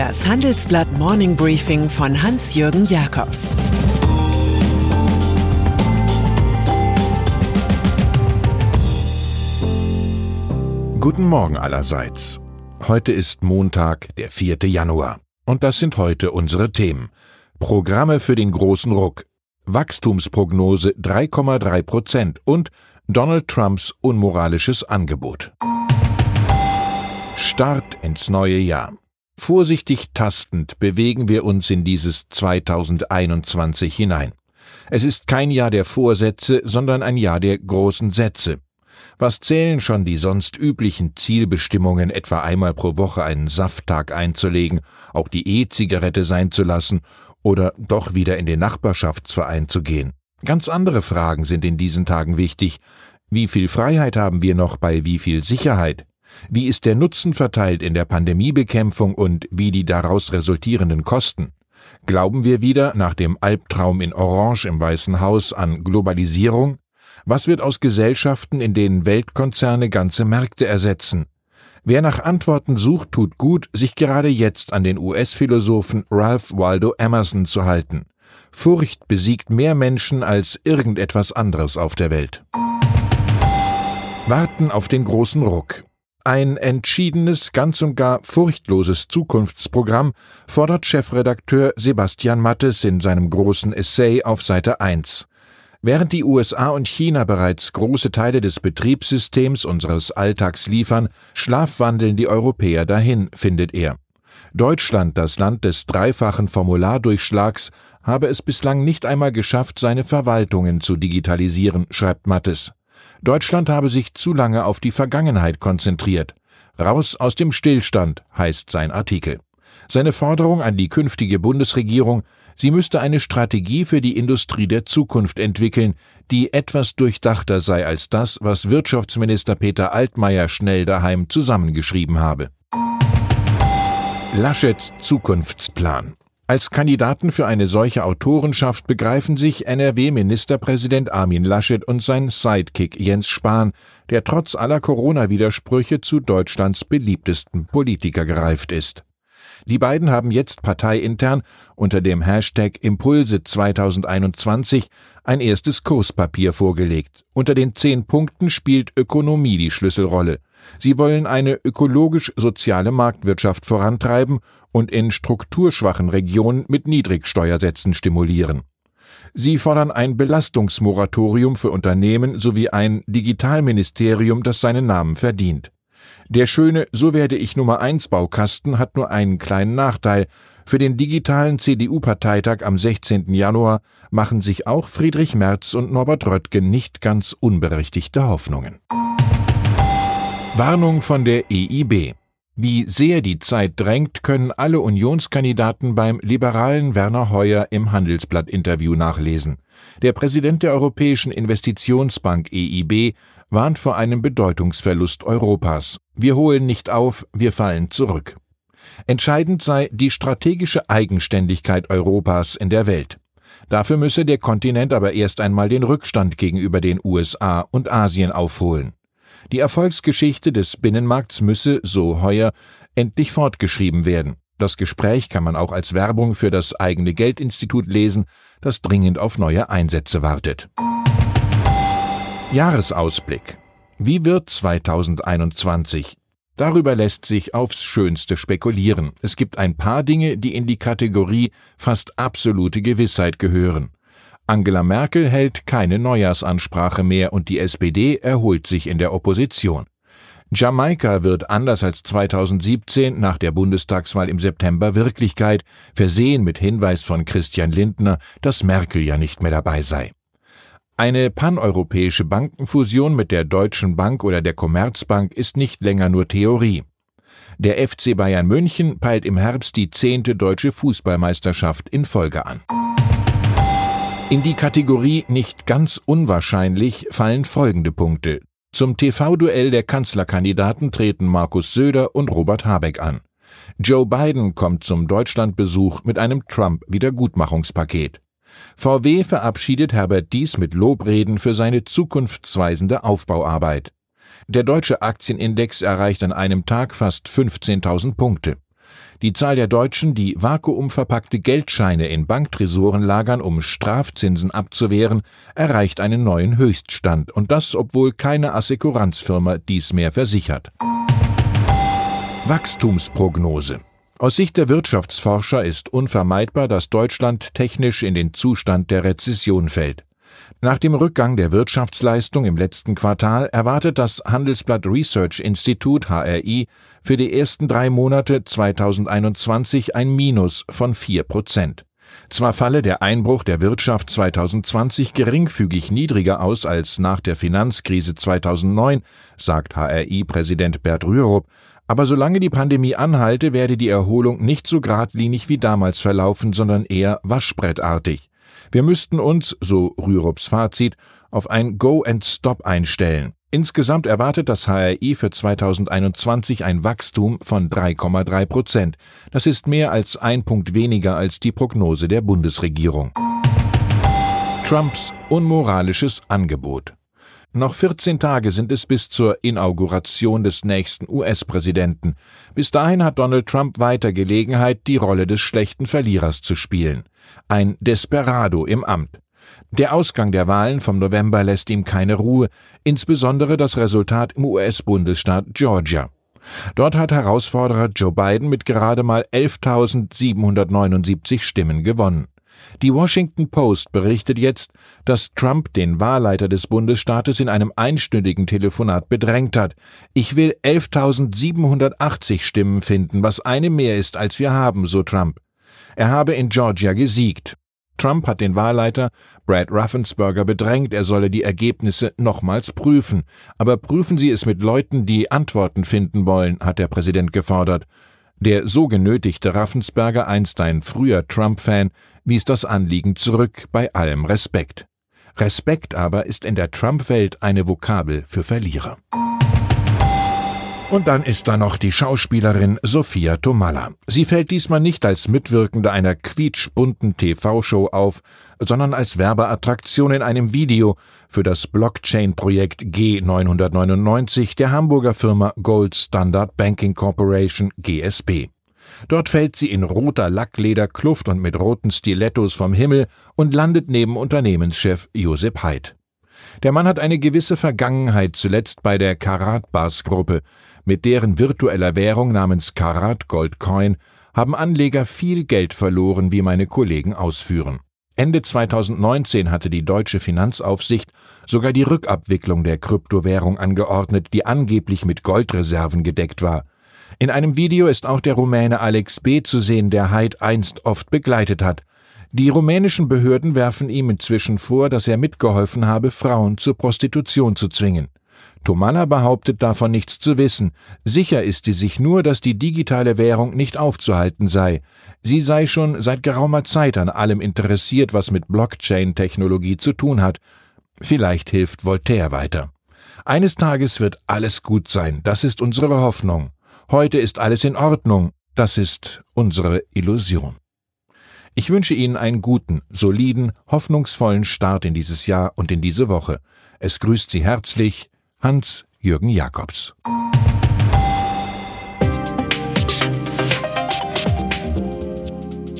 Das Handelsblatt Morning Briefing von Hans-Jürgen Jakobs Guten Morgen allerseits. Heute ist Montag, der 4. Januar. Und das sind heute unsere Themen. Programme für den großen Ruck, Wachstumsprognose 3,3 Prozent und Donald Trumps unmoralisches Angebot. Start ins neue Jahr. Vorsichtig tastend bewegen wir uns in dieses 2021 hinein. Es ist kein Jahr der Vorsätze, sondern ein Jahr der großen Sätze. Was zählen schon die sonst üblichen Zielbestimmungen, etwa einmal pro Woche einen Safttag einzulegen, auch die E-Zigarette sein zu lassen oder doch wieder in den Nachbarschaftsverein zu gehen? Ganz andere Fragen sind in diesen Tagen wichtig. Wie viel Freiheit haben wir noch bei wie viel Sicherheit? Wie ist der Nutzen verteilt in der Pandemiebekämpfung und wie die daraus resultierenden Kosten? Glauben wir wieder nach dem Albtraum in Orange im Weißen Haus an Globalisierung? Was wird aus Gesellschaften, in denen Weltkonzerne ganze Märkte ersetzen? Wer nach Antworten sucht, tut gut, sich gerade jetzt an den US-Philosophen Ralph Waldo Emerson zu halten. Furcht besiegt mehr Menschen als irgendetwas anderes auf der Welt. Warten auf den großen Ruck. Ein entschiedenes, ganz und gar furchtloses Zukunftsprogramm fordert Chefredakteur Sebastian Mattes in seinem großen Essay auf Seite 1. Während die USA und China bereits große Teile des Betriebssystems unseres Alltags liefern, schlafwandeln die Europäer dahin, findet er. Deutschland, das Land des dreifachen Formulardurchschlags, habe es bislang nicht einmal geschafft, seine Verwaltungen zu digitalisieren, schreibt Mattes. Deutschland habe sich zu lange auf die Vergangenheit konzentriert. Raus aus dem Stillstand heißt sein Artikel. Seine Forderung an die künftige Bundesregierung, sie müsste eine Strategie für die Industrie der Zukunft entwickeln, die etwas durchdachter sei als das, was Wirtschaftsminister Peter Altmaier schnell daheim zusammengeschrieben habe. Laschets Zukunftsplan als Kandidaten für eine solche Autorenschaft begreifen sich NRW-Ministerpräsident Armin Laschet und sein Sidekick Jens Spahn, der trotz aller Corona-Widersprüche zu Deutschlands beliebtesten Politiker gereift ist. Die beiden haben jetzt parteiintern unter dem Hashtag Impulse 2021 ein erstes Kurspapier vorgelegt. Unter den zehn Punkten spielt Ökonomie die Schlüsselrolle. Sie wollen eine ökologisch-soziale Marktwirtschaft vorantreiben und in strukturschwachen Regionen mit Niedrigsteuersätzen stimulieren. Sie fordern ein Belastungsmoratorium für Unternehmen sowie ein Digitalministerium, das seinen Namen verdient. Der schöne So werde ich Nummer 1 Baukasten hat nur einen kleinen Nachteil. Für den digitalen CDU-Parteitag am 16. Januar machen sich auch Friedrich Merz und Norbert Röttgen nicht ganz unberechtigte Hoffnungen. Warnung von der EIB. Wie sehr die Zeit drängt, können alle Unionskandidaten beim liberalen Werner Heuer im Handelsblatt-Interview nachlesen. Der Präsident der Europäischen Investitionsbank EIB warnt vor einem Bedeutungsverlust Europas. Wir holen nicht auf, wir fallen zurück. Entscheidend sei die strategische Eigenständigkeit Europas in der Welt. Dafür müsse der Kontinent aber erst einmal den Rückstand gegenüber den USA und Asien aufholen. Die Erfolgsgeschichte des Binnenmarkts müsse, so Heuer, endlich fortgeschrieben werden. Das Gespräch kann man auch als Werbung für das eigene Geldinstitut lesen, das dringend auf neue Einsätze wartet. Jahresausblick. Wie wird 2021? Darüber lässt sich aufs Schönste spekulieren. Es gibt ein paar Dinge, die in die Kategorie fast absolute Gewissheit gehören. Angela Merkel hält keine Neujahrsansprache mehr und die SPD erholt sich in der Opposition. Jamaika wird anders als 2017 nach der Bundestagswahl im September Wirklichkeit, versehen mit Hinweis von Christian Lindner, dass Merkel ja nicht mehr dabei sei. Eine paneuropäische Bankenfusion mit der Deutschen Bank oder der Commerzbank ist nicht länger nur Theorie. Der FC Bayern München peilt im Herbst die zehnte deutsche Fußballmeisterschaft in Folge an. In die Kategorie nicht ganz unwahrscheinlich fallen folgende Punkte. Zum TV-Duell der Kanzlerkandidaten treten Markus Söder und Robert Habeck an. Joe Biden kommt zum Deutschlandbesuch mit einem Trump-Wiedergutmachungspaket. VW verabschiedet Herbert Dies mit Lobreden für seine zukunftsweisende Aufbauarbeit. Der deutsche Aktienindex erreicht an einem Tag fast 15.000 Punkte. Die Zahl der Deutschen, die vakuumverpackte Geldscheine in Banktresoren lagern, um Strafzinsen abzuwehren, erreicht einen neuen Höchststand, und das, obwohl keine Assekuranzfirma dies mehr versichert. Wachstumsprognose aus Sicht der Wirtschaftsforscher ist unvermeidbar, dass Deutschland technisch in den Zustand der Rezession fällt. Nach dem Rückgang der Wirtschaftsleistung im letzten Quartal erwartet das Handelsblatt Research Institute HRI für die ersten drei Monate 2021 ein Minus von vier Prozent. Zwar falle der Einbruch der Wirtschaft 2020 geringfügig niedriger aus als nach der Finanzkrise 2009, sagt HRI-Präsident Bert Rürup, aber solange die Pandemie anhalte, werde die Erholung nicht so geradlinig wie damals verlaufen, sondern eher waschbrettartig. Wir müssten uns, so Rürups Fazit, auf ein Go and Stop einstellen. Insgesamt erwartet das HRI für 2021 ein Wachstum von 3,3 Prozent. Das ist mehr als ein Punkt weniger als die Prognose der Bundesregierung. Trumps unmoralisches Angebot. Noch 14 Tage sind es bis zur Inauguration des nächsten US-Präsidenten. Bis dahin hat Donald Trump weiter Gelegenheit, die Rolle des schlechten Verlierers zu spielen. Ein Desperado im Amt. Der Ausgang der Wahlen vom November lässt ihm keine Ruhe, insbesondere das Resultat im US-Bundesstaat Georgia. Dort hat Herausforderer Joe Biden mit gerade mal 11.779 Stimmen gewonnen. Die Washington Post berichtet jetzt, dass Trump den Wahlleiter des Bundesstaates in einem einstündigen Telefonat bedrängt hat. Ich will 11.780 Stimmen finden, was eine mehr ist, als wir haben, so Trump. Er habe in Georgia gesiegt. Trump hat den Wahlleiter Brad Raffensperger bedrängt, er solle die Ergebnisse nochmals prüfen. Aber prüfen Sie es mit Leuten, die Antworten finden wollen, hat der Präsident gefordert. Der so genötigte Raffensperger, einst ein früher Trump-Fan, wies das Anliegen zurück bei allem Respekt. Respekt aber ist in der Trump-Welt eine Vokabel für Verlierer. Und dann ist da noch die Schauspielerin Sophia Tomalla. Sie fällt diesmal nicht als Mitwirkende einer quietschbunten TV-Show auf, sondern als Werbeattraktion in einem Video für das Blockchain-Projekt G999 der Hamburger Firma Gold Standard Banking Corporation GSB. Dort fällt sie in roter Lacklederkluft und mit roten Stilettos vom Himmel und landet neben Unternehmenschef Josep Haidt. Der Mann hat eine gewisse Vergangenheit, zuletzt bei der Karat Bars Gruppe. Mit deren virtueller Währung namens Karat Gold Coin haben Anleger viel Geld verloren, wie meine Kollegen ausführen. Ende 2019 hatte die deutsche Finanzaufsicht sogar die Rückabwicklung der Kryptowährung angeordnet, die angeblich mit Goldreserven gedeckt war. In einem Video ist auch der Rumäne Alex B. zu sehen, der Hyde einst oft begleitet hat. Die rumänischen Behörden werfen ihm inzwischen vor, dass er mitgeholfen habe, Frauen zur Prostitution zu zwingen. Tomala behauptet davon nichts zu wissen. Sicher ist sie sich nur, dass die digitale Währung nicht aufzuhalten sei. Sie sei schon seit geraumer Zeit an allem interessiert, was mit Blockchain-Technologie zu tun hat. Vielleicht hilft Voltaire weiter. Eines Tages wird alles gut sein, das ist unsere Hoffnung. Heute ist alles in Ordnung, das ist unsere Illusion. Ich wünsche Ihnen einen guten, soliden, hoffnungsvollen Start in dieses Jahr und in diese Woche. Es grüßt Sie herzlich Hans-Jürgen Jakobs.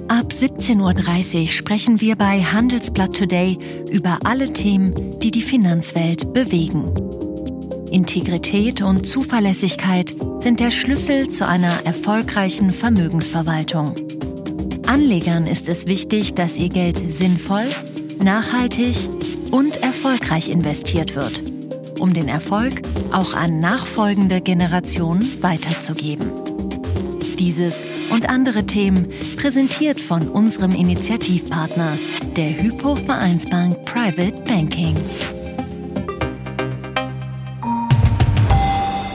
Ab 17.30 Uhr sprechen wir bei Handelsblatt Today über alle Themen, die die Finanzwelt bewegen. Integrität und Zuverlässigkeit sind der Schlüssel zu einer erfolgreichen Vermögensverwaltung. Anlegern ist es wichtig, dass ihr Geld sinnvoll, nachhaltig und erfolgreich investiert wird, um den Erfolg auch an nachfolgende Generationen weiterzugeben. Dieses und andere Themen präsentiert von unserem Initiativpartner, der Hypo Vereinsbank Private Banking.